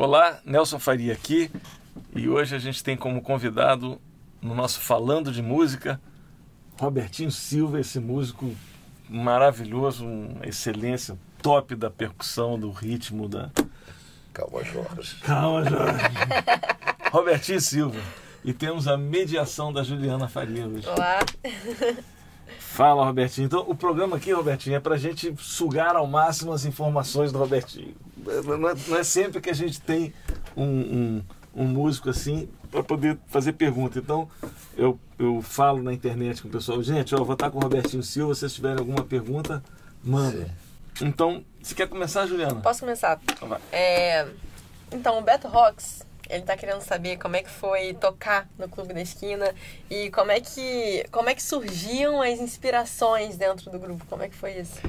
Olá, Nelson Faria aqui e hoje a gente tem como convidado no nosso Falando de Música Robertinho Silva, esse músico maravilhoso, uma excelência top da percussão, do ritmo, da. Calma, Jorge. Calma, Jorge. Robertinho Silva. E temos a mediação da Juliana Faria hoje. Olá. Fala, Robertinho. Então, o programa aqui, Robertinho, é para a gente sugar ao máximo as informações do Robertinho. Não é, não é sempre que a gente tem um, um, um músico assim para poder fazer pergunta. Então, eu, eu falo na internet com o pessoal, gente, ó, vou estar com o Robertinho Silva, se vocês tiverem alguma pergunta, manda. Sim. Então, você quer começar, Juliana? Posso começar. Então, é, então o Beto Rocks ele tá querendo saber como é que foi tocar no Clube da Esquina e como é que, como é que surgiam as inspirações dentro do grupo. Como é que foi isso?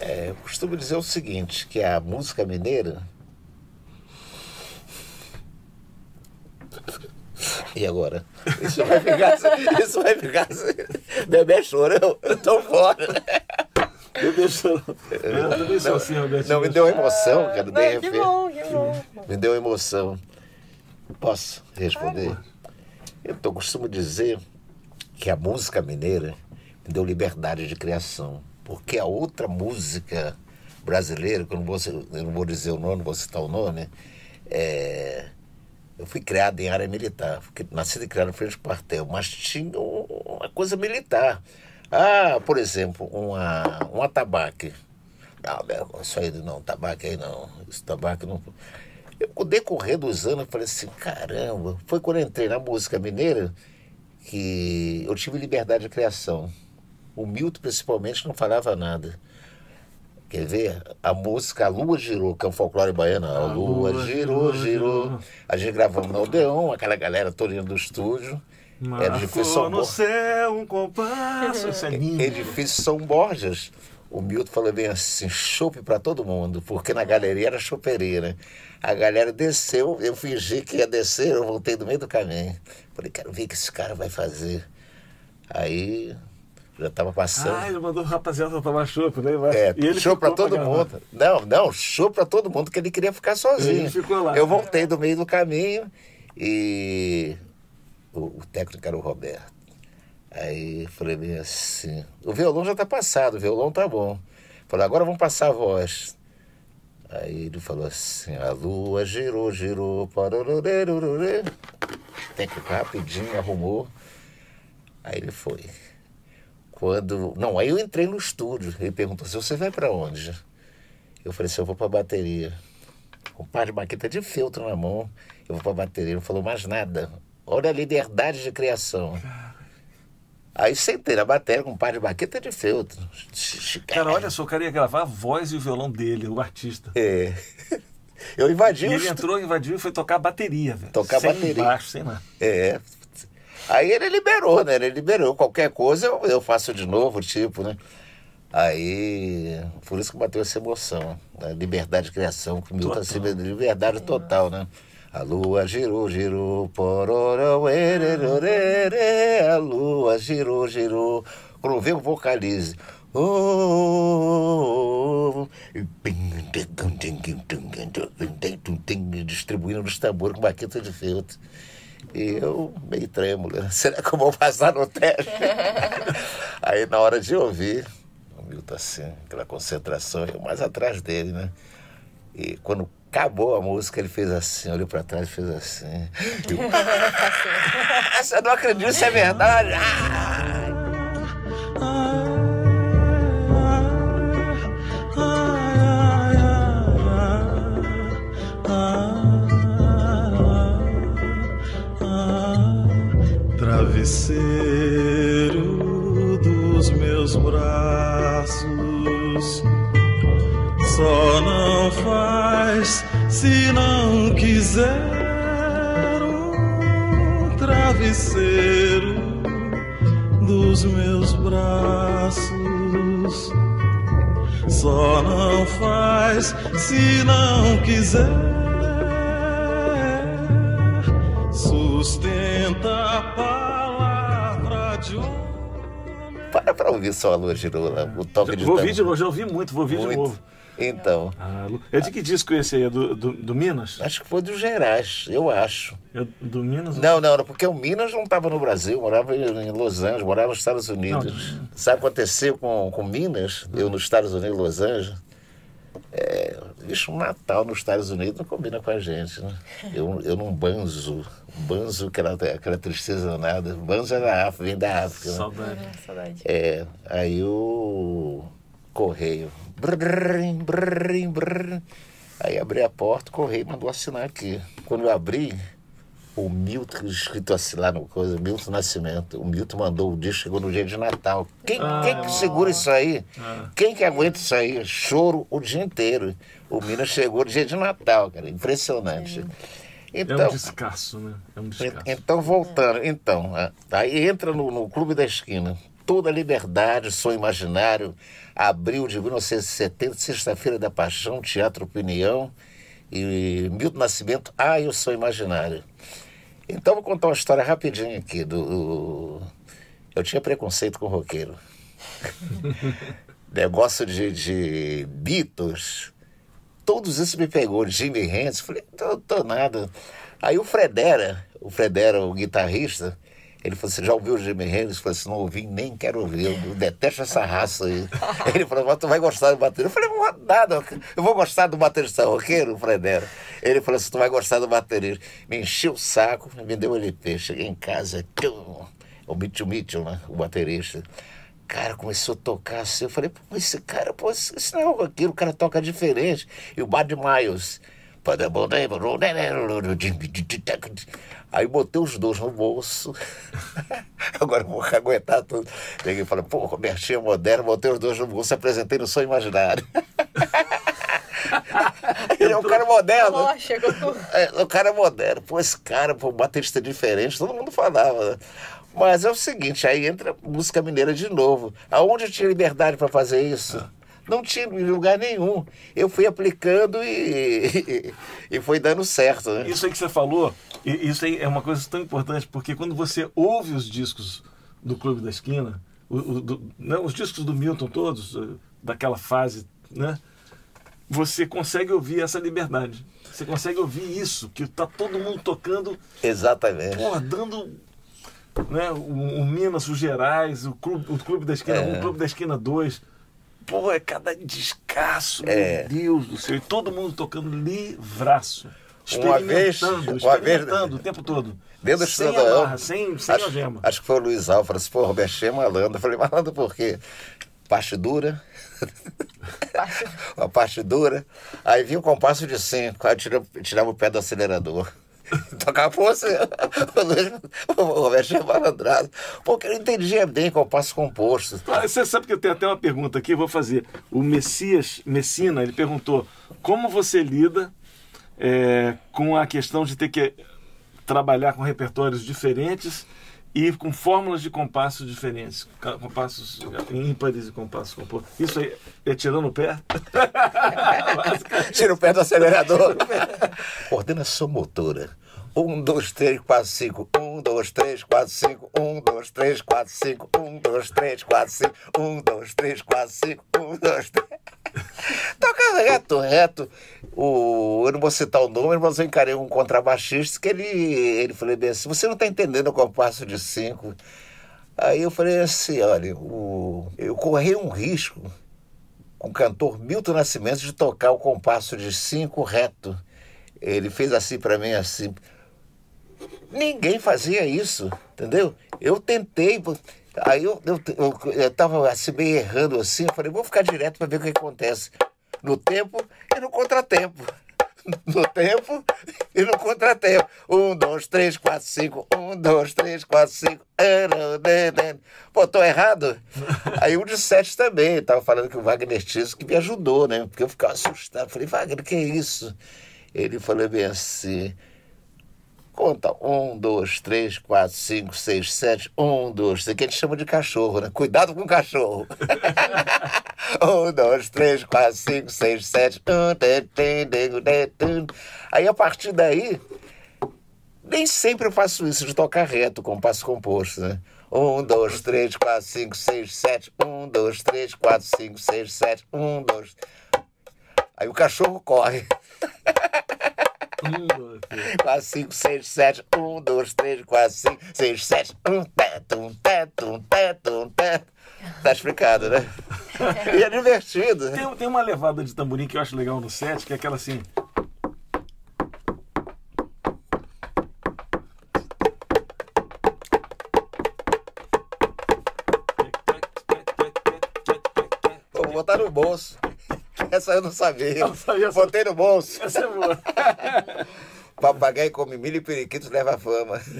É, eu costumo dizer o seguinte, que a música mineira... E agora? Isso vai ficar... Isso vai ficar... Bebê chorão, eu tô fora. Bebê chorão. Não, assim, não, me deu emoção, cara. Não, que bom, que bom. Me deu emoção. Posso responder? Eu costumo dizer que a música mineira me deu liberdade de criação, porque a outra música brasileira, que eu não vou, eu não vou dizer o nome, não vou citar o nome, é, eu fui criado em área militar, porque nascido e criado em frente ao quartel, mas tinha uma coisa militar. Ah, por exemplo, uma, um atabaque. Não, isso aí não, tabaco aí não. Esse tabaco não. Eu, com o decorrer dos anos, eu falei assim: caramba, foi quando eu entrei na música mineira que eu tive liberdade de criação. O Milton, principalmente, não falava nada. Quer ver? A música A Lua Girou, que é um folclore baiano. A, Lua, Lua girou, girou, girou. A gente gravamos no Odeon, aquela galera toda do estúdio. Era edifício São no céu um compasso. Isso é lindo. Edifício São Borges. O Milton falou bem assim, chope para todo mundo, porque na galeria era choperia, né? A galera desceu, eu fingi que ia descer, eu voltei do meio do caminho. Falei, quero ver o que esse cara vai fazer. Aí já estava passando. Ah, ele mandou o rapaziada tomar chopp, né? É, e ele show para todo mundo. Não, não, show para todo mundo, que ele queria ficar sozinho. Ele ficou lá. Eu voltei do meio do caminho e o, o técnico era o Roberto. Aí falei bem assim, o violão já tá passado, o violão tá bom. Falei, agora vamos passar a voz. Aí ele falou assim, a lua girou, girou, parorororororê. Técnico rapidinho, arrumou. Aí ele foi. Quando. Não, aí eu entrei no estúdio. Ele perguntou assim: você vai para onde? Eu falei assim: eu vou para bateria. Com um par de maqueta de feltro na mão, eu vou para bateria. Ele não falou mais nada. Olha a liberdade de criação. Aí sentei na bateria com um par de baqueta de feltro. Cara, olha só, o cara ia gravar a voz e o violão dele, o artista. É. Eu invadi e ele entrou, invadiu e foi tocar bateria, velho. Tocar sem bateria. Baixo, sem nada. É. Aí ele liberou, né? Ele liberou. Qualquer coisa eu, eu faço de novo, tipo, né? Aí, por isso que bateu essa emoção. Né? Liberdade de criação, que Milton assim, liberdade total, né? A lua girou, girou, pororó, ererorere, a lua girou, girou. Quando vem o vocalize. Oh, distribuindo nos tambores com baqueta de feltro. E eu, meio trêmulo, né? será que eu vou passar no teste? Aí, na hora de ouvir, o Milton assim, aquela concentração, eu mais atrás dele, né? E quando acabou a música, ele fez assim, olhou para trás e fez assim. Eu, ah, você não acredita, isso é verdade? Ah! Travesseiro dos meus braços, só não faz se não quiser um travesseiro dos meus braços. Só não faz se não quiser. Sustenta a palavra de. Para pra ouvir só a lua girou lá, o toque de Vou ouvir de novo, já ouvi muito, vou ouvir de Muito. novo. Então, Ah, é de que disco esse aí? É do, do, do Minas? acho que foi dos Gerais, eu acho. É do Minas? Não, não, não, porque o Minas não estava no Brasil, morava em Los Angeles, morava nos Estados Unidos. Sabe o que aconteceu com, com Minas? Eu nos Estados Unidos, Los Angeles. É, bicho, um Natal nos Estados Unidos não combina com a gente, né? Eu, eu não banzo, banzo aquela, aquela tristeza danada. Banzo é da África, vem da África. Né? Saudade. Ah, saudade. É, aí o correio. brrrim, brrrim, brrrim. Aí abri a porta, o correio mandou assinar aqui. Quando eu abri, o Milton, escrito assim lá no coisa, Milton Nascimento. O Milton mandou o disco, chegou no dia de Natal. Quem, quem que segura isso aí? Quem que aguenta isso aí? Choro o dia inteiro. O Minas chegou no dia de Natal, cara. Impressionante. É Então, um descasso, né? É um descasso. então, voltando, então, a- aí entra no, no Clube da Esquina. Toda a liberdade, som imaginário, abril de 1970, Sexta-feira da Paixão, Teatro Opinião, e Milton Nascimento, Ah, Eu Sou Imaginário. Então, vou contar uma história rapidinho aqui. Do, eu tinha preconceito com roqueiro. Negócio de, de Beatles, todos esses me pegou, Jimmy Hendrix, falei, tô, tô nada. Aí o Fredera, o Fredera, o guitarrista, ele falou assim, já ouviu o Jimmy Hendrix? Eu falei assim, não ouvi, nem quero ouvir, eu detesto essa raça aí. Ele falou, mas tu vai gostar do baterista? Eu falei, não nada, eu vou gostar do baterista roqueiro, o Fredera. Ele falou assim, tu vai gostar do baterista. Me encheu o saco, me deu LP, cheguei em casa, o Mitchell Mitchell, né, o baterista. Cara, começou a tocar assim. Eu falei, pô, esse cara, pô, esse não é o roqueiro, o cara toca diferente. E o Bad Miles. Aí botei os dois no bolso. Agora vou aguentar tudo. Peguei e falei, pô, Robertinho moderno, botei os dois no bolso, apresentei no Sonho Imaginário. Ele é um cara moderno. Chegou. É, o cara é moderno. Pô, esse cara, pô, baterista diferente, todo mundo falava. né? Mas é o seguinte, aí entra música mineira de novo. Aonde eu tinha liberdade para fazer isso? Não tinha lugar nenhum. Eu fui aplicando e, e foi dando certo. Né? Isso aí que você falou, isso aí é uma coisa tão importante, porque quando você ouve os discos do Clube da Esquina, o- o- do- né, os discos do Milton todos, eh, daquela fase, né? Você consegue ouvir essa liberdade. Você consegue ouvir isso, que tá todo mundo tocando, Exatamente. porra, dando. Né, o, o Minas, o Gerais, o Clube, o clube da Esquina 1, o Clube da Esquina 2. Pô, é cada descasso, É. meu Deus do céu. E todo mundo tocando livraço. Uma vez- Experimentando, uma vez- o tempo todo. Dentro do sem cidadão. amarra, sem, sem acho, algema. acho que foi o Luiz Alves, falou assim, pô, Robertinho é malandro. Eu falei, malandro por quê? Parte dura. Uma parte dura. Aí vinha o compasso de cinco, aí eu tirava, tirava o pé do acelerador. Pô, você, o Luiz- o Robertinho é malandrado. Porque não entendia bem compasso composto. Ah, Você sabe que eu tenho até uma pergunta aqui, vou fazer. O Messias Messina, ele perguntou como você lida é, com a questão de ter que trabalhar com repertórios diferentes e com fórmulas de compassos diferentes, ca- compassos ímpares e compassos compostos. Isso aí é tirando o pé? Tira o pé do acelerador. Coordenação motora. Um, dois, três, quatro, cinco. Um, dois, três, quatro, cinco. Um, dois, três, quatro, cinco. Um, dois, três, quatro, cinco. Um, dois, três, quatro, cinco. Um, dois, três. Toca reto, reto. O, eu não vou citar o número, mas eu encarei um contrabaixista que ele, ele falou bem assim: você não está entendendo o compasso de cinco. Aí eu falei assim: olha, o, eu corri um risco com o cantor Milton Nascimento de tocar o compasso de cinco reto. Ele fez assim para mim, assim. Ninguém fazia isso, entendeu? Eu tentei, aí eu, eu, eu, eu tava assim, meio errando assim, eu falei, vou ficar direto para ver o que acontece. No tempo e no contratempo. No tempo e no contratempo. Um, dois, três, quatro, cinco. Um, dois, três, quatro, cinco. Pô, tô errado? Aí o de sete também. Tava falando que o Wagner Tiso que me ajudou, né? Porque eu ficava assustado. Falei, Wagner, que é isso? Ele falou bem assim. Conta. Um, dois, três, quatro, cinco, seis, sete. Um, dois, três. Que a gente chama de cachorro, né? Cuidado com o cachorro. um, dois, três, quatro, cinco, seis, sete. Aí a partir daí, nem sempre eu faço isso de tocar reto, com passo composto, né? Um, dois, três, quatro, cinco, seis, sete. Um, dois, três, quatro, cinco, seis, sete. Um, dois. Aí o cachorro corre. Um, dois, três. 4, 5, 6, 7. 1, 2, 3, 4, 5, 6, 7. Um teto, um teto, um teto, um teto. Tá explicado, né? E é divertido. Tem, tem uma levada de tamborim que eu acho legal no set, que é aquela assim. Vou botar no bolso. Essa eu não sabia. Eu não sabia essa- Botei no bolso. Essa é boa. Papagaio come milho e periquito leva fama.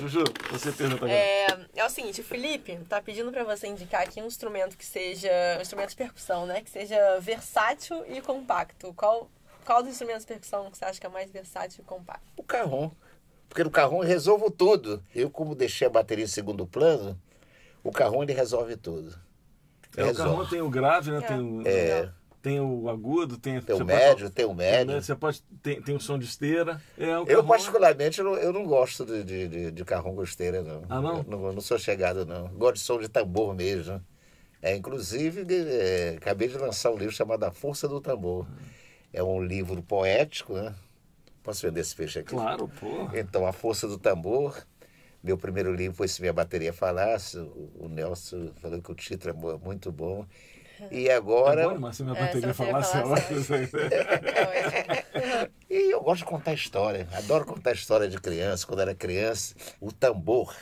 Juju, você pergunta agora. É, é o seguinte, o Felipe tá pedindo pra você indicar aqui um instrumento que seja. Um instrumento de percussão, né? Que seja versátil e compacto. Qual, qual dos instrumentos de percussão que você acha que é mais versátil e compacto? O carrom. Porque no carrom eu resolvo tudo. Eu, como deixei a bateria em segundo plano, o carrom ele resolve tudo. É, o resolve. carrão tem o grave, né? Tem o, É. tem o agudo, tem, Tem o médio, pode- tem o médio. né, Você pode. Tem, tem o som de esteira. É, o Eu, carrom- particularmente, eu não, eu não gosto de, de, de, de carrom gosteira, não. Ah, não? Eu não, não sou chegado, não. Gosto de som de tambor mesmo. É, inclusive, é, acabei de lançar um livro chamado A Força do Tambor. É um livro poético, né? Posso vender esse peixe aqui? Claro, pô. Então, A Força do Tambor. Meu primeiro livro foi Se Minha Bateria Falasse. O, Nelson falou que o título é mu- muito bom. E agora... Agora, mas se minha É, bateria se a bateria falasse, é falasse. É, E eu gosto de contar história. Adoro contar história de criança. Quando era criança, o tambor,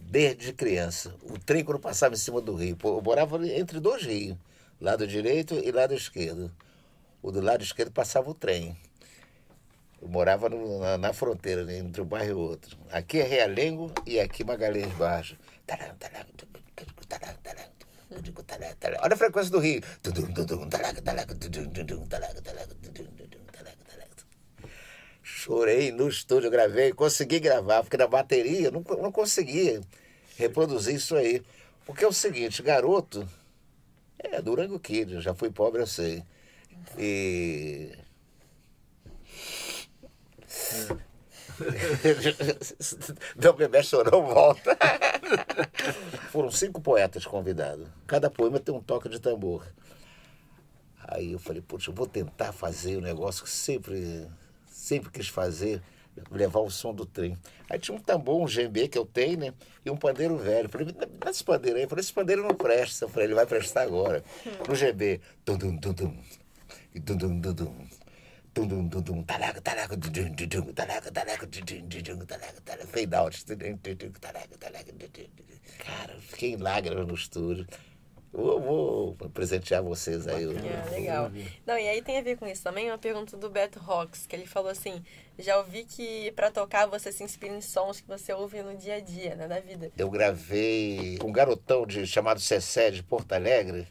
desde criança, o trem quando passava em cima do rio. Eu morava entre dois rios, lado direito e lado esquerdo. O do lado esquerdo passava o trem. Eu morava no- na, na fronteira, né, entre um bairro e outro. Aqui é Realengo e aqui Magalhães Baixo. Olha a frequência do rio. Chorei no estúdio, gravei, consegui gravar, porque na bateria eu não, não conseguia reproduzir isso aí. Porque é o seguinte, garoto, é Durango Kid, já fui pobre, eu sei. E. Não bebê chorou, volta. Foram cinco poetas convidados. Cada poema tem um toque de tambor. Aí eu falei, putz, eu vou tentar fazer o negócio que sempre, sempre quis fazer, levar o som do trem. Aí tinha um tambor, um djembe que eu tenho, né? E um pandeiro velho. Eu falei, me dá esse pandeiro aí. Eu falei, esse pandeiro não presta. Eu falei, ele vai prestar agora. No djembe. Tum, tum, tum, tum. E tum, tum, tum, Fade out. Cara, fiquei em lágrimas no estúdio. Eu vou presentear vocês aí. É, legal. Não, e aí tem a ver com isso também uma pergunta do Beto Rocks, que ele falou assim: já ouvi que pra tocar você se inspira em sons que você ouve no dia a dia, né, da vida. Eu gravei com um garotão de, chamado Cessé de Porto Alegre.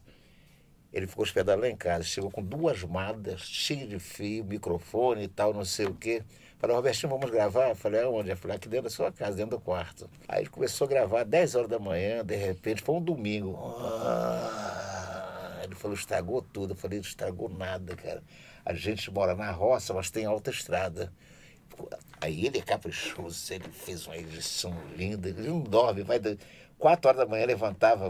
Ele ficou hospedado lá em casa. Chegou com duas madas, cheio de fio, microfone e tal, não sei o quê. Falei, Robertinho, vamos gravar? Falei, aonde? Falei, aqui dentro da sua casa, dentro do quarto. Aí ele começou a gravar 10 horas da manhã, de repente, foi um domingo. Ah, ele falou, estragou tudo. Eu falei, não estragou nada, cara. A gente mora na roça, mas tem alta estrada. Aí ele é caprichoso, ele fez uma edição linda, ele não dorme, vai. Quatro horas da manhã levantava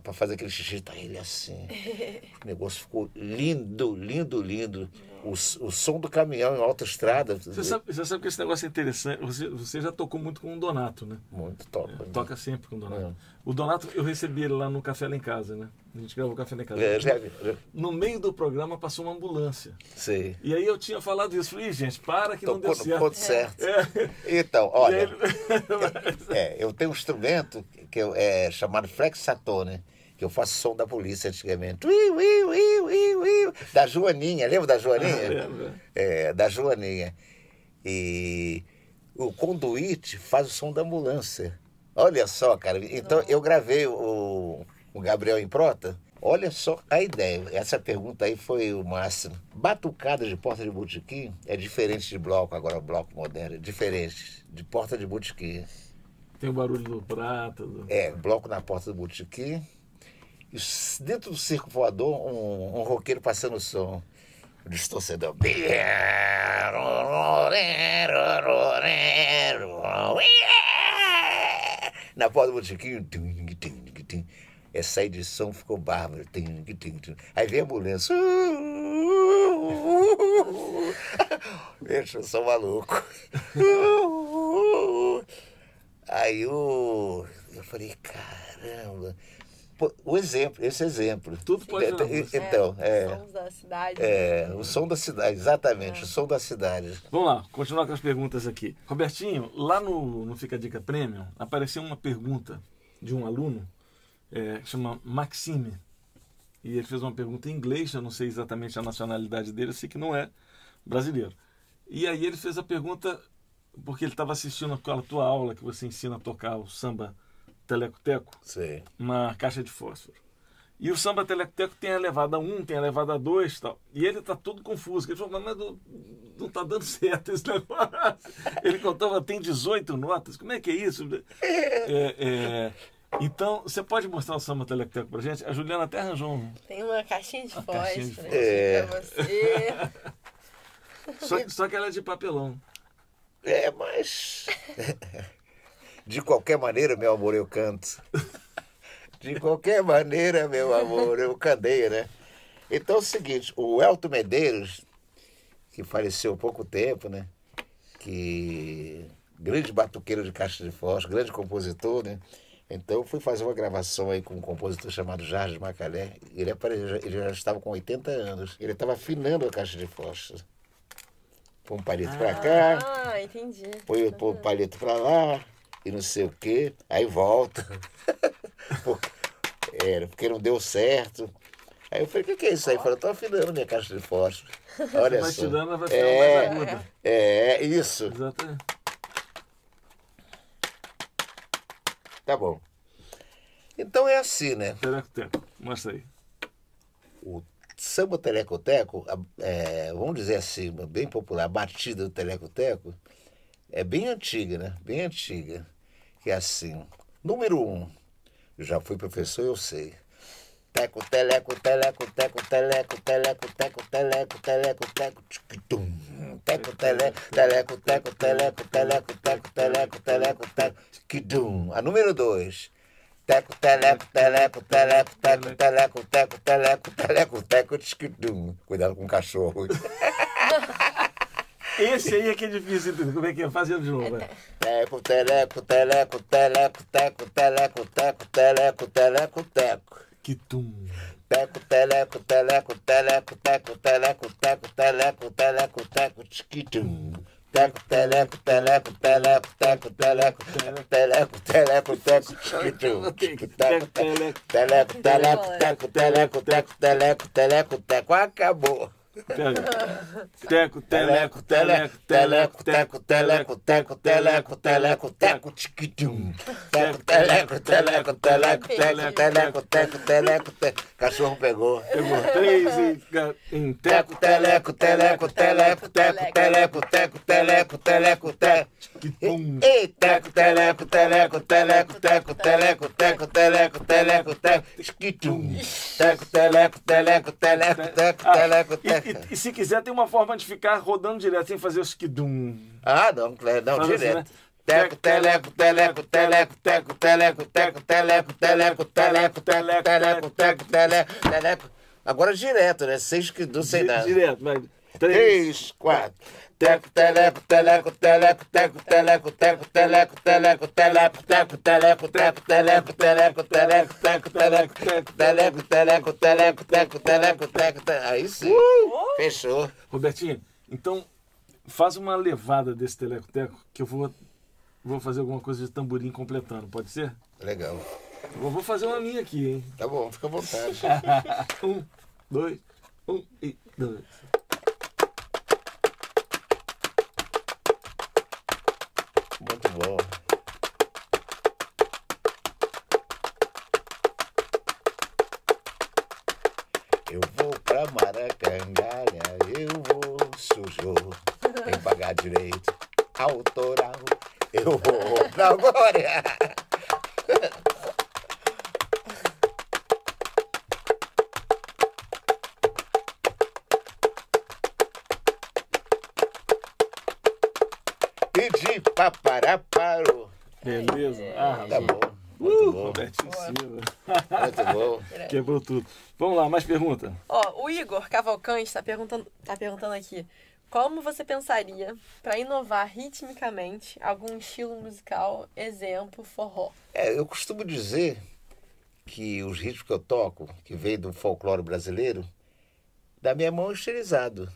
para fazer aquele xixi, tá ele assim. O negócio ficou lindo, lindo, lindo. O, o som do caminhão em alta estrada. Você sabe, você sabe que esse negócio é interessante. Você, você já tocou muito com o Donato, né? Muito top. Toca sempre com o Donato. É. O Donato, eu recebi ele lá no Café Lá em Casa, né? A gente gravou o Café Lá em Casa. É, já, No meio do programa passou uma ambulância. sei. E aí eu tinha falado isso. Falei, "Ih, gente, para que não Tocou deu no certo. ponto certo. É. Então, olha. ele- É, eu tenho um instrumento que eu, é chamado flexatone, que eu faço som da polícia antigamente. Ui, ui, ui, ui, ui, da Joaninha, lembra da Joaninha? lembro. É, da Joaninha. E o conduíte faz o som da ambulância. Olha só, cara. Então eu gravei o, o Gabriel em Prota. Olha só a ideia. Essa pergunta aí foi o máximo. Batucada de porta de botequim é diferente de bloco, agora bloco moderno, é diferente de porta de botequim. Tem o barulho do prata. Do... É, bloco na porta do botequim. Dentro do circo voador, um, um roqueiro passando som. O distorcedor. Na porta do botiquinho. Essa edição ficou bárbara. Aí vem a ambulância. Gente, eu sou maluco. Aí eu, eu falei, caramba. O exemplo, esse exemplo. Tudo pode Então, uma Então, é. Sons da cidade. É, o som da cidade, exatamente, o som da cidade. Vamos lá, continuar com as perguntas aqui. Robertinho, lá no, no Fica a Dica Premium, apareceu uma pergunta de um aluno, é, que chama Maxime. E ele fez uma pergunta em inglês, eu não sei exatamente a nacionalidade dele, eu sei que não é brasileiro. E aí ele fez a pergunta, porque ele estava assistindo aquela tua aula que você ensina a tocar o samba teleco-teco, Sim. uma caixa de fósforo. E o samba teleco-teco tem a levada 1, tem a levada 2 e tal. E ele tá todo confuso. Ele falou, mas não, não tá dando certo esse negócio. Ele contava, tem 18 notas. Como é que é isso? É, é, então, você pode mostrar o samba teleco-teco pra gente? A Juliana até arranjou um. Tem uma caixinha de Uma fósforo pra você. Só, só que ela é de papelão. É, mas. De qualquer maneira, meu amor, eu canto. De qualquer maneira, meu amor, eu candeio, né? Então é o seguinte, o Elton Medeiros, que faleceu há pouco tempo, né? Que. Grande batuqueiro de caixa de fósforo, grande compositor, né? Então eu fui fazer uma gravação aí com um compositor chamado Jardim Macalé. Ele, apare- ele já estava com 80 anos. Ele estava afinando a caixa de fósforo. Põe um palito pra cá, Ah, entendi. põe, o palito pra lá e não sei o quê, aí volta. porque, era, porque não deu certo. Aí eu falei, o que, que é isso aí? Eu falei, tô afinando minha caixa de fósforo. Olha Vai só. tirando, vai é, mais aguda. é, isso. Exatamente. Tá bom. Então é assim, né? Teleco-teco. Mostra aí. O samba telecoteco, é, vamos dizer assim, bem popular, a batida do telecoteco, é bem antiga, né? Bem antiga. É assim, número um, já fui professor, eu sei. Teco, teleco, teleco, teco, teleco, teleco, teco, teleco, teleco, teco, tchiquitum. Teco, teleco, teleco, teco, teleco, teleco, teco, teleco, teleco, teco, tchiquitum. A número dois. Teco, teleco, teleco, teleco, teco, teleco, teco, teleco, teleco, teco, tchiquitum. Cuidado com o cachorro. Esse aí é que é difícil entender. Como é que é? Fazendo de novo. Teco, teleco, teleco, teleco, teco, teleco, teco, teleco, teleco, teco. Que tum. Teco, teleco, teleco, teleco, teco, teleco, teco, teleco, teleco, teco, tchiquitum. Teco, teleco, teleco, teleco, teco, teleco, teleco, teleco, teco, tchiquitum. Teco, teleco, teleco, teco, teleco, teco, teleco, teleco, teco. Acabou. Teco, Teleco, teleco, teleco, teco, teleco, teco, teleco, teleco, teco, tchiquitum. Teco, teleco, teleco, teleco, teco, teleco, teco, teleco, teco. Cachorro pegou. Pegou três e em Teco, teco. teleco, teleco, teleco, teco, teleco, teco, teleco, teleco, teco. Ei, teco, teleco, teleco, teleco, teco, teleco, teco, teleco, teleco, teco, tchiquitum. Teco, teleco, teleco, teleco, teco, Ah, teleco, e, teco. E- e se quiser, tem uma forma de ficar rodando direto sem fazer o skidum. Ah, não, não, Faz assim, direto. né? Teco, teleco, teleco, teleco, teco, teleco, teco, teleco, teleco, teleco, teleco, teleco, teco, teleco, teleco. Agora direto, né? Seis que sei Di- nada. Direto. Três. Três, quatro. Teco, teleco, teleco, teleco, teco, teleco, teco, teleco, teleco, teleco, teco, teleco, teco, teleco, teleco, teleco, teco, teleco, teco, teleco, teleco, teleco, teco, teleco, teco, teleco. Aí sim. Fechou. Robertinho, então faz uma levada desse teleco-teco que eu vou, vou fazer alguma coisa de tamborim completando, pode ser? Legal. Eu vou fazer uma minha aqui, hein? Tá bom, fica à vontade. um, dois, um e dois. Muito bom. Eu vou pra Maracangalha, eu vou sujo, tem pagar direito autoral. Eu vou pra Glória. de paparaparo. Beleza. Ah, Tá bom. Muito Uh, bom. Robertinho Silva. Muito bom. Quebrou tudo. Vamos lá, mais pergunta. Ó, o Igor Cavalcante está perguntando, tá perguntando aqui. Como você pensaria para inovar ritmicamente algum estilo musical, exemplo, forró? É, eu costumo dizer que os ritmos que eu toco, que vem do folclore brasileiro, da minha mão é estilizado.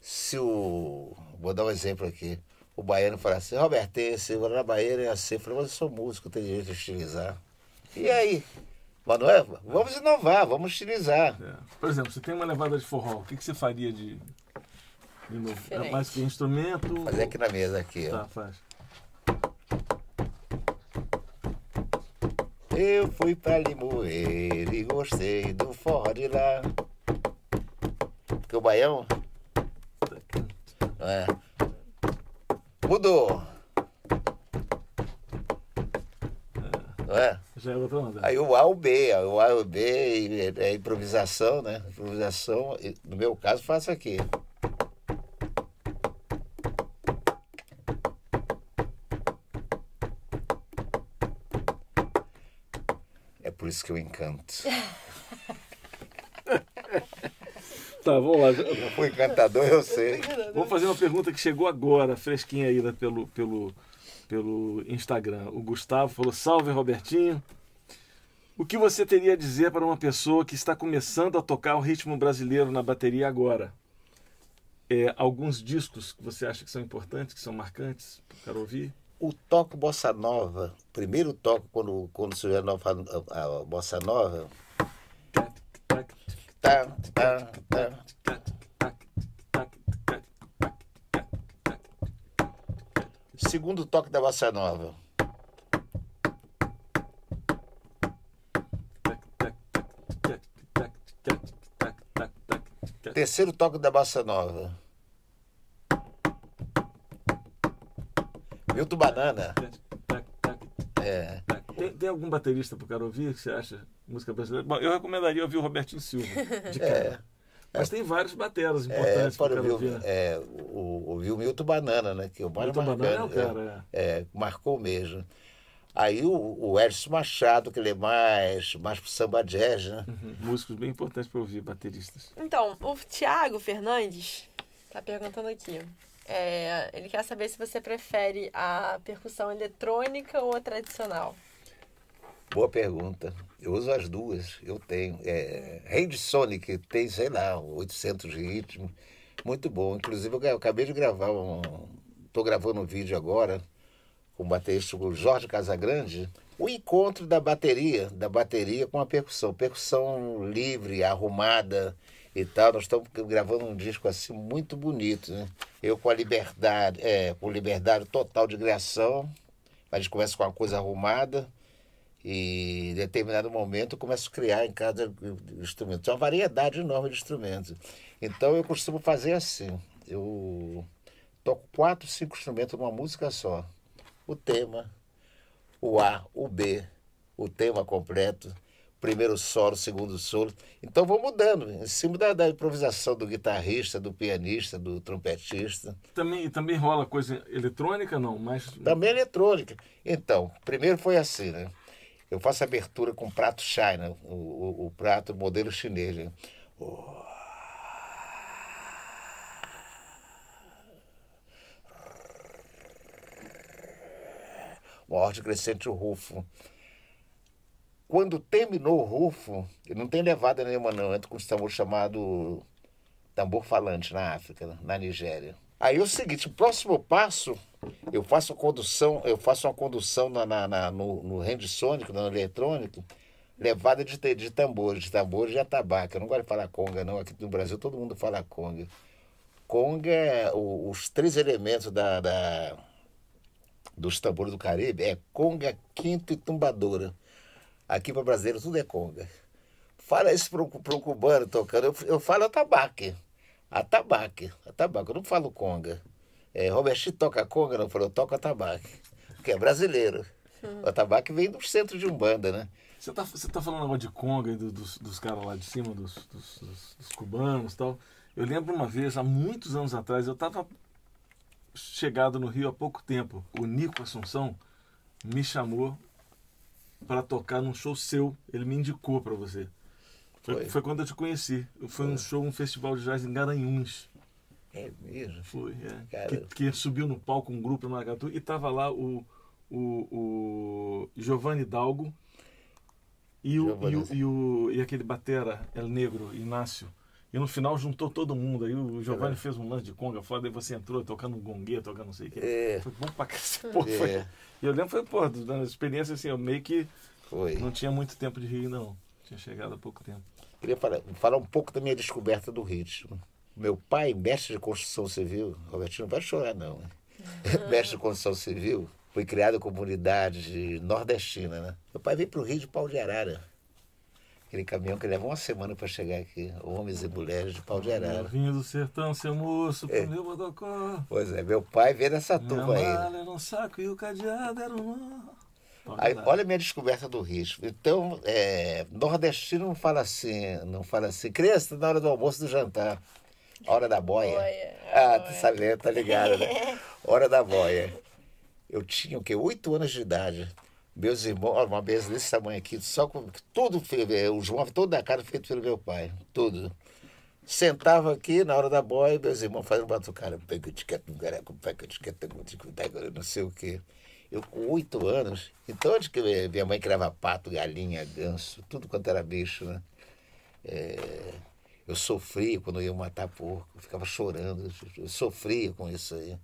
Se o. Vou dar um exemplo aqui. O baiano fala assim, Roberto, esse vou na Bahia é assim. Eu falei, mas eu sou músico, tem jeito de estilizar. E aí? É? Vamos inovar, vamos estilizar. É. Por exemplo, você tem uma levada de forró, o que, que você faria de, de novo? É mais que instrumento? Fazer aqui na mesa aqui, ó. Tá, faz. Eu fui pra Limoeiro e gostei do forró de lá. Porque o baião. Não é? Mudou. Não é? Já é outra onda. Aí o A, o B, o A e o B é improvisação, né? Improvisação, no meu caso, faço aqui. É por isso que eu encanto. Tá, vamos lá. Eu fui encantador, eu sei. Vamos fazer uma pergunta que chegou agora, fresquinha né, pelo, pelo, pelo Instagram. O Gustavo falou: Salve Robertinho. O que você teria a dizer para uma pessoa que está começando a tocar o ritmo brasileiro na bateria agora? É, alguns discos que você acha que são importantes, que são marcantes, para ouvir? O toque bossa nova, primeiro toque quando, quando surgiu a, nova, a, a bossa nova. Segundo toque da bossa nova. Terceiro toque da bossa nova. Milton Banana. É. Tem, tem algum baterista para o cara ouvir que você acha música brasileira? Bom, eu recomendaria ouvir o Robertinho Silva, de cara. Mas tem vários bateras É, importantes para o para ouvir, ouvir. né? é, o, ouvir o Milton Banana, né? Que é o mais Milton Banana é o marcante, cara, é, é, marcou mesmo. Aí o, o Edson Machado, que ele é mais, mais pro samba jazz, né? Uhum, Músicos bem importantes para ouvir, bateristas. Então, o Thiago Fernandes tá perguntando aqui. É, ele quer saber se você prefere a percussão eletrônica ou a tradicional. Boa pergunta. Eu uso as duas. Eu tenho. É, Hand Sonic tem, sei lá, 800 ritmos. Muito bom. Inclusive, eu acabei de gravar um. Estou gravando um vídeo agora com o baterista o Jorge Casagrande. O encontro da bateria, da bateria com a percussão. Percussão livre, arrumada e tal. Nós estamos gravando um disco assim muito bonito, né? Eu com a liberdade, é, com liberdade total de criação. A gente começa com uma coisa arrumada. E em determinado momento eu começo a criar em cada instrumento. Tem uma variedade enorme de instrumentos. Então eu costumo fazer assim. Eu toco quatro, cinco instrumentos numa música só. O tema, o A, o B, o tema completo, primeiro solo, segundo solo. Então vou mudando, em cima da, da improvisação do guitarrista, do pianista, do trompetista. Também, também rola coisa eletrônica, não? Mas Também eletrônica. Então, primeiro foi assim, né? Eu faço abertura com prato China, o, o, o prato modelo chinês. Né? Uma ordem crescente rufo. Quando terminou o rufo, não tem levada nenhuma não, entra com um tambor chamado tambor falante na África, na Nigéria. Aí é o seguinte, o próximo passo, eu faço condução, eu faço uma condução na, na- na- no, no sônico, no eletrônico, levada de, de tambores, de tambores de atabaque. Eu não gosto de falar conga, não. Aqui no Brasil todo mundo fala conga. Conga é o- os três elementos da, da- dos tambores do Caribe é conga, quinto e tumbadora. Aqui para brasileiro tudo é conga. Fala isso para um cubano tocando, eu, eu falo atabaque. Atabaque, atabaque, eu não falo conga. É, Robertinho toca conga, não falou, toca atabaque. Porque é brasileiro. O atabaque vem do centro de Umbanda, né? Você tá, você tá falando agora de Conga e do- dos, dos caras lá de cima, dos, dos, dos- dos cubanos e tal. Eu lembro uma vez, há muitos anos atrás, eu tava chegado no Rio há pouco tempo. O Nico Assunção me chamou para tocar num show seu. Ele me indicou para você. Foi, Foi. foi quando eu te conheci. Foi um show, um festival de jazz em Garanhuns. É mesmo? Foi, é. Cara. Que, que subiu no palco um grupo no Maracatu e tava lá o, o, o Giovanni Dalgo e, o, e, o, e, o, e aquele batera, El Negro, Inácio. E no final juntou todo mundo. Aí o Giovanni fez um lance de conga foda, aí você entrou tocando um gongue, tocando não sei o que. É. Foi bom pra cacete. Pô, É. foi. E eu lembro, foi, pô, da experiência assim, eu meio que Foi. não tinha muito tempo de rir, não. Tinha chegado há pouco tempo. Queria falar, falar um pouco da minha descoberta do ritmo. Meu pai, mestre de construção civil, Robertinho, não vai chorar não. né? mestre de construção civil, foi criado em comunidade nordestina, né? Meu pai veio para o Rio de Pau de Arara. Aquele caminhão que leva uma semana para chegar aqui, homens e mulheres de Pau de Arara. Vinho do sertão, seu moço, É. pro meu bodocó. Pois é, meu pai veio dessa Minha turma aí. era um saco e o cadeado era um... Aí, olha a minha descoberta do ritmo. Então, é, nordestino não fala assim, não fala assim, criança, na hora do almoço do jantar. Hora da boia. Boia, Ah, tu sabe, tá ligado, né? Hora da boia. Eu tinha o quê? Oito anos de idade. Meus irmãos, uma mesa desse tamanho aqui, só com tudo, é, o João, toda a cara feito pelo meu pai, tudo. Sentava aqui na hora da boia, meus irmãos fazendo batucada, não sei o quê. Eu com oito anos, então onde que minha mãe criava pato, galinha, ganso, tudo quanto era bicho, né? É, eu sofria quando eu ia matar porco, eu ficava chorando, eu sofria com isso aí.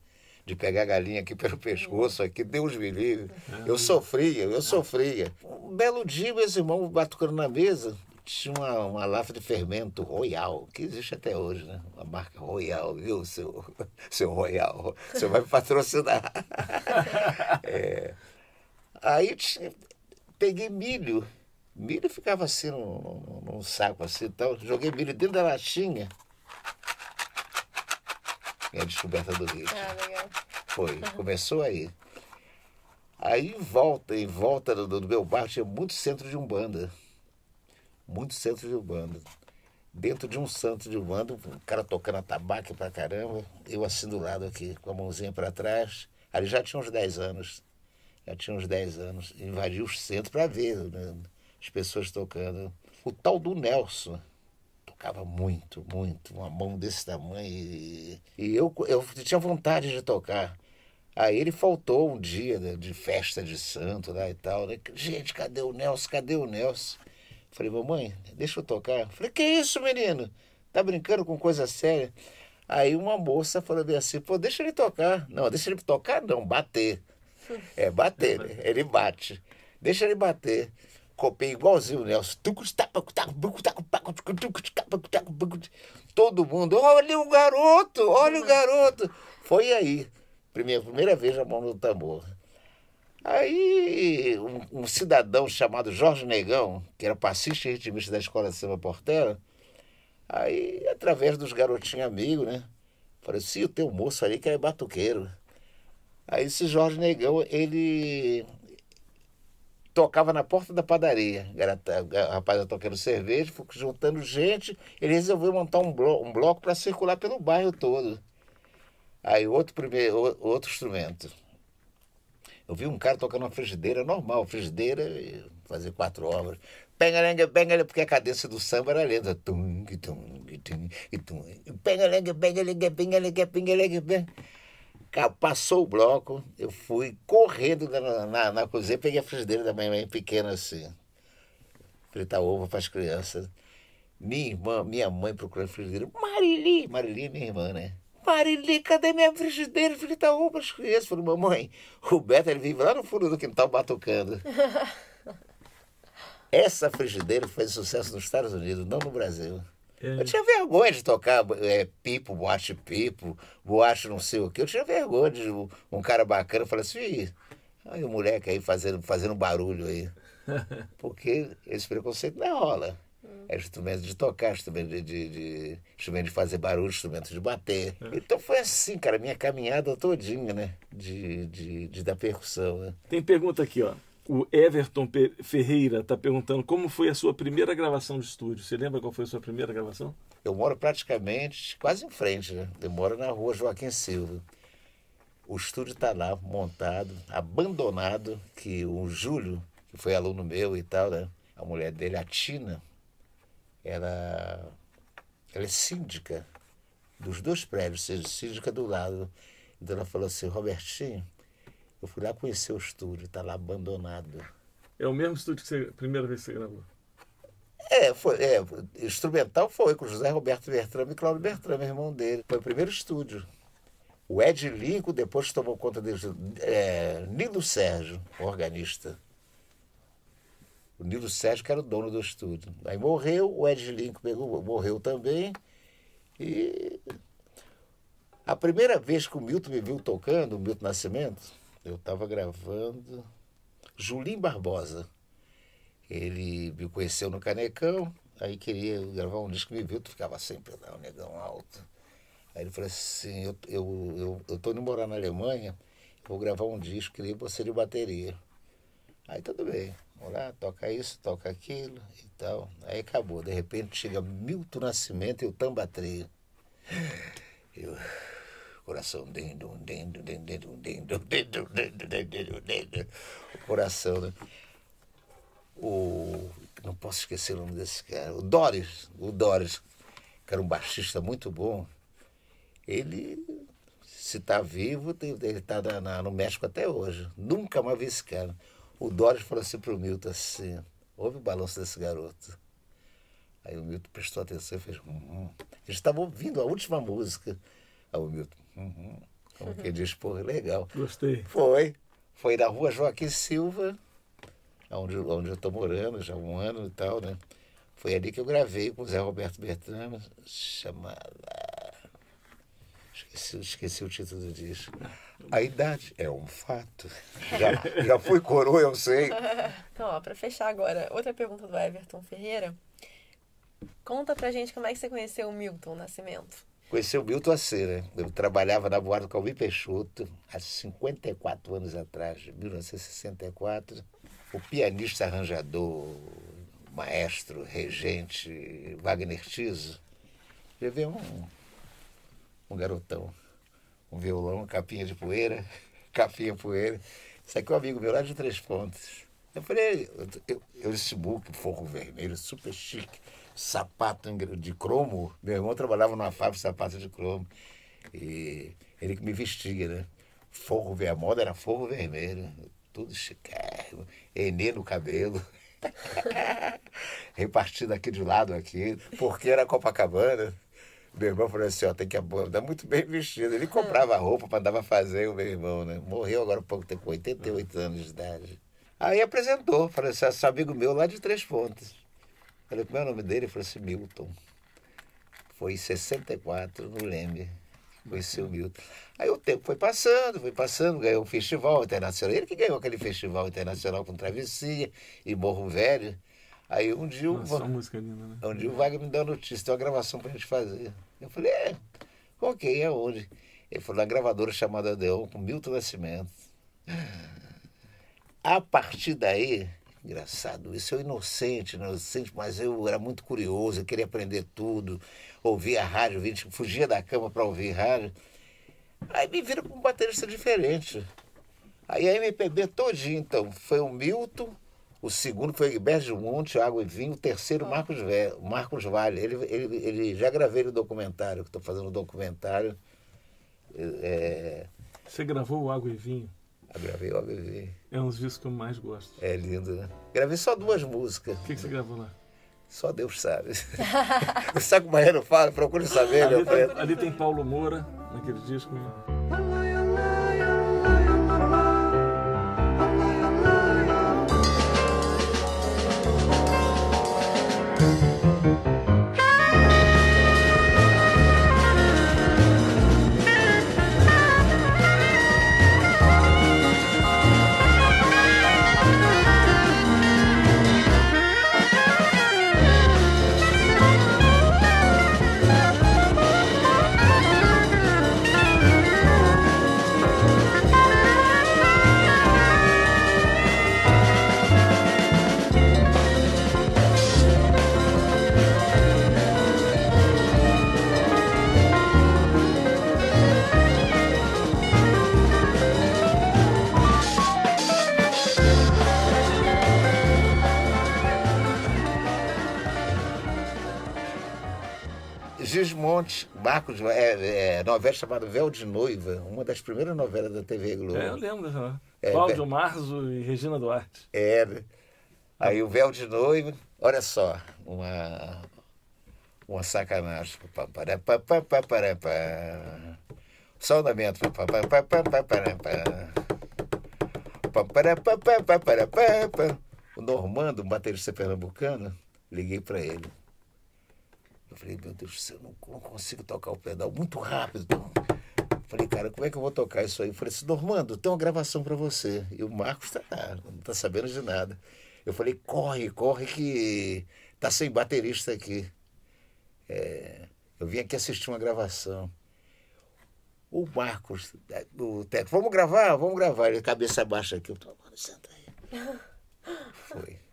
De pegar a galinha aqui pelo pescoço, aqui, Deus me livre. Eu sofria, eu sofria. Um belo dia, meus irmãos batucando na mesa, tinha uma, uma lata de fermento Royal, que existe até hoje, né? Uma marca Royal, viu, seu, seu Royal? Você vai me patrocinar. É. Aí tinha- peguei milho. Milho ficava assim num, num- num saco assim e tal. Joguei milho dentro da latinha. Minha descoberta do ritmo. Ah, legal. Foi, começou aí. Aí em volta, em volta do, do meu bairro tinha muito centro de Umbanda. Muito centro de Umbanda. Dentro de um centro de Umbanda, um cara tocando atabaque pra caramba, eu assim do lado aqui, com a mãozinha pra trás. Ali já tinha uns 10 anos. Já tinha uns 10 anos. Invadi o centro pra ver né, as pessoas tocando. O tal do Nelson tocava muito, muito, uma mão desse tamanho. E, e eu, eu tinha vontade de tocar. Aí ele faltou um dia né, de festa de santo lá e tal. Né? Gente, cadê o Nelson? Cadê o Nelson? Falei, mamãe, deixa eu tocar. Falei, que isso, menino? Tá brincando com coisa séria? Aí uma moça falou assim, pô, deixa ele tocar. Não, deixa ele tocar não, bater. É, bater, né? Ele bate. Deixa ele bater. Copei igualzinho o Nelson. Todo mundo, olha o garoto, olha o garoto. Foi aí. Primeira, primeira vez a mão no tambor. Aí um, um cidadão chamado Jorge Negão, que era passista e ritmista da escola de samba Portela, aí através dos garotinhos amigos, né? Falei, sim, tem um moço ali que é batuqueiro. Aí esse Jorge Negão, ele tocava na porta da padaria. Era, rapaz tocando cerveja, juntando gente, ele resolveu montar um, blo um bloco para circular pelo bairro todo. Aí outro, primeiro, outro instrumento. Eu vi um cara tocando uma frigideira normal, frigideira, fazer quatro obras. Penga-lenga, penga porque a cadência do samba era lenta. Tum, tum, tum, tum. Penga-lenga, penga-lenga, penga-lenga, penga-lenga, penga. Passou o bloco, eu fui correndo na, na, na cozinha, peguei a frigideira da minha mãe pequena assim. Fritar ovo para as crianças. Minha irmã, minha mãe procurando frigideira. Marili, Marili é minha irmã, né? Marili, cadê minha frigideira? Fritar ovo para as crianças. Falei, mamãe, o Beto ele vive lá no fundo do quintal batucando. Essa frigideira fez sucesso nos Estados Unidos, não no Brasil. É. Eu tinha vergonha de tocar é, pipo, boate pipo, boate não sei o quê. Eu tinha vergonha de um, cara bacana falar assim, "Ih, olha o moleque aí fazendo, fazendo barulho aí. Porque esse preconceito não rola. É instrumento de tocar, instrumento de, de, de- instrumento de fazer barulho, instrumento de bater. Então foi assim, cara, minha caminhada todinha, né? De, de, de da percussão, né? Tem pergunta aqui, ó. O Everton Ferreira está perguntando como foi a sua primeira gravação de estúdio. Você lembra qual foi a sua primeira gravação? Eu moro praticamente quase em frente, né? Eu moro na rua Joaquim Silva. O estúdio está lá montado, abandonado, que o Júlio, que foi aluno meu e tal, né? A mulher dele, a Tina, ela, ela é síndica dos dois prédios, seja, síndica do lado. Então ela falou assim, Robertinho, eu fui lá conhecer o estúdio, está lá abandonado. É o mesmo estúdio que você, primeira vez que você gravou? É, foi, é, instrumental foi com José Roberto Bertrame e Cláudio Bertrame, irmão dele. Foi o primeiro estúdio. O Ed Lincoln depois tomou conta dele. É, Nilo Sérgio, organista. O Nilo Sérgio que era o dono do estúdio. Aí morreu, o Ed Lincoln pegou, morreu também. E a primeira vez que o Milton me viu tocando, o Milton Nascimento, eu estava gravando Julim Barbosa. Ele me conheceu no Canecão, aí queria gravar um disco, me viu, tu ficava sempre lá, um negão alto. Aí ele falou assim, eu, eu, eu, eu tô indo morar na Alemanha, vou gravar um disco, queria você de bateria. Aí tudo bem, vamos lá, toca isso, toca aquilo e tal. Aí acabou, de repente chega Milton Nascimento e o Tambatrio. Eu, coração dentro, dentro, dentro, dentro, dentro, dentro, dentro, dentro, o coração, né? O, não posso esquecer o nome desse cara, o Doris, o Doris, que era um baixista muito bom, ele, se está vivo, ele está no México até hoje. Nunca mais vi esse cara. O Doris falou assim para o Milton assim, ouve o balanço desse garoto. Aí o Milton prestou atenção e fez, hum, hum. Ouvindo a última música. Aí o Milton, hum, hum. como que diz, pô, legal. Gostei. Foi. Foi na rua Joaquim Silva, onde, onde eu estou morando já há um ano e tal, né? Foi ali que eu gravei com o Zé Roberto Bertrame, chamada. Esqueci, esqueci o título do disco. A idade é um fato. Já, já fui coroa, eu sei. Então, ó, pra fechar agora, outra pergunta do Everton Ferreira. Conta pra gente como é que você conheceu o Milton Nascimento. Conheci o Milton AC, né? Eu trabalhava na boate do Calvin Peixoto há 54 anos atrás, 1964. O pianista arranjador, maestro, regente Wagner Tiso, levei um, um garotão, um violão, capinha de poeira, capinha poeira. Isso aqui é um amigo meu lá de Três Pontos. Eu falei, eu, eu, eu esse book, forro vermelho, super chique, sapato de cromo. Meu irmão trabalhava numa fábrica de sapatos de cromo. E ele que me vestia, né? Forro vermelho, a moda era forro vermelho, tudo chiquérrimo, enê no cabelo. Repartido aqui de lado aqui, porque era Copacabana. Meu irmão falou assim, ó, tem que andar muito bem vestido. Ele comprava roupa para andar pra fazer o meu irmão, né? Morreu agora há pouco tempo, com 88 anos de idade. Aí apresentou, falou assim, esse amigo meu lá de Três Pontas. Falei, como é o nome dele? Ele falou assim, Milton. Foi em 64, no Leme. Conheci o Milton. Aí o tempo foi passando, foi passando, ganhou um festival internacional. Ele que ganhou aquele festival internacional com Travessia e Morro Velho. Aí um dia, o, Nossa, música linda, né? um dia o Wagner me deu a notícia, tem uma gravação pra gente fazer. Eu falei, é, ok, é onde? Ele falou, na gravadora chamada Deon, com Milton Nascimento. A partir daí, engraçado, isso eu inocente, inocente, mas eu era muito curioso, eu queria aprender tudo, ouvia rádio, via, fugia da cama para ouvir rádio. Aí me viram com um baterista diferente. Aí a MPB todinho, então, foi o Milton, o segundo foi Egberto Monte, Água e Vinho, o terceiro Marcos, Vé, Marcos Vale. Ele, ele, ele já gravei no documentário, que estou fazendo um documentário. É, Você gravou o Água e Vinho? Eu gravei e Vinho. É um dos discos que eu mais gosto. É lindo, né? Gravei só duas músicas. O que, que você gravou lá? Só Deus sabe. Não sabe como é falo? Procure saber, Ali meu tem, preto. ali tem Paulo Moura, naquele disco. né? Gismonte, Marcos, é, é, novela chamada Véu de Noiva, uma das primeiras novelas da TV Globo. É, eu lembro dessa. novela. É, Cláudio é. Marzo e Regina Duarte. É, né? Aí o véu de noiva, olha só, uma, uma sacanagem. Pá, pará, pá, pá, pá, pará, pá. Só o andamento. Pá, pá, pá, pá, pá, pará, pá. Pá, pará, pá, pá, pá, pará, pá, pá. O Normando, um baterista pernambucano, liguei para ele. Eu falei, meu Deus do céu, não, não consigo tocar o pedal muito rápido. Falei, cara, como é que eu vou tocar isso aí? Eu falei assim, Normando, tem uma gravação para você. E o Marcos tá, não tá sabendo de nada. Eu falei, corre, corre que tá sem baterista aqui. É, eu vim aqui assistir uma gravação. O Marcos, o técnico, vamos gravar, vamos gravar. Ele, cabeça baixa aqui. Eu tô, mano, senta aí. Foi.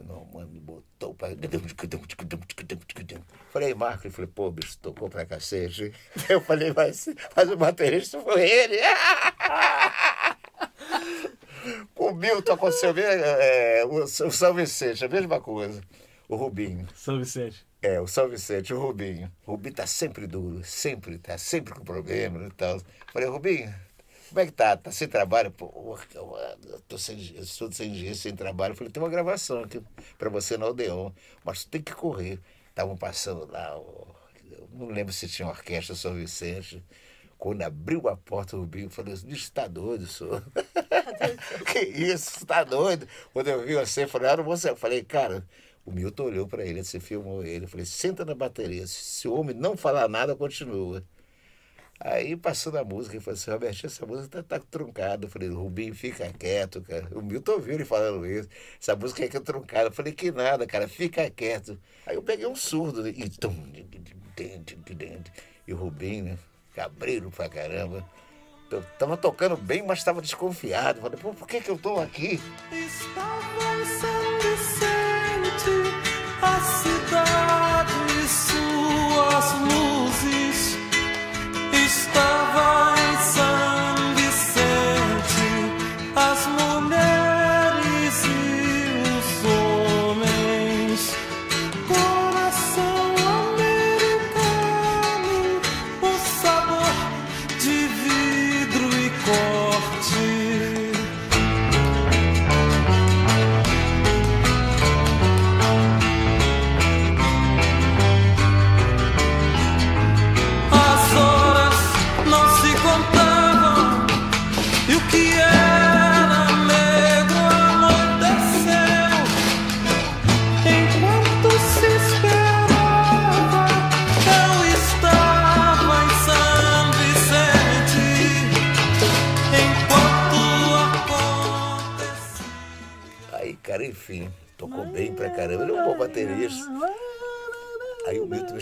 Não, mano, me botou pra. Falei, Marco, ele falou, pô, bicho, tocou pra cacete. Eu falei, mas, mas o baterista foi ele. Com o Milton aconteceu é, o, o São Vicente, a mesma coisa. O Rubinho. São Vicente. É, o São Vicente, o Rubinho. O Rubinho tá sempre duro, sempre, tá sempre com problema e tal. Falei, Rubinho, como é que tá? Tá sem trabalho? Pô, eu, eu tô sem, eu estou sem dinheiro, sem trabalho. Falei, tem uma gravação aqui para você no Odeon, mas tu tem que correr. Estavam passando lá, eu não lembro se tinha orquestra São Vicente. Quando abriu a porta, o Rubinho falou assim, bicho, tá doido, senhor. que isso, tá doido? Quando eu vi você, eu falei, ah, não. Eu falei, cara, o Milton olhou para ele, você filmou ele. Eu falei, senta na bateria. Se o homem não falar nada, continua. Aí passando a música, ele falou assim, Roberto, essa música tá, tá truncada. Eu falei, Rubinho, fica quieto, cara. O Milton ouviu ele falando isso. Essa música aqui é truncada. Eu falei, que nada, cara, fica quieto. Aí eu peguei um surdo né? e tum, e o Rubinho, né? Cabreiro pra caramba. Eu tava tocando bem, mas estava desconfiado. Falei, pô, por que que eu tô aqui? Estava em São a cidade e suas luzes.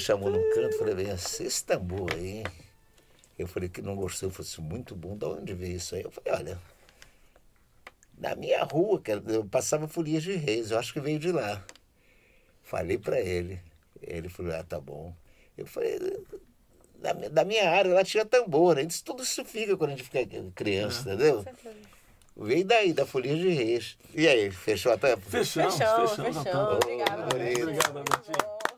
Chamou num canto, falei, vem, esse tambor aí. hein?" Eu falei que não gostou, eu falei assim, muito bom, da onde veio isso aí? Eu falei, olha, na minha rua, que eu passava Folias de Reis, eu acho que veio de lá. Falei pra ele, ele falou, ah, tá bom. Eu falei, da, da minha área, lá tinha tambor, né? Isso, tudo isso fica quando a gente fica criança, entendeu? Veio daí, da Folias de Reis. E aí, fechou a tampa? Fechamos, Fechamos, fechamos. fechamos. Roberto. Obrigado, Albertinho.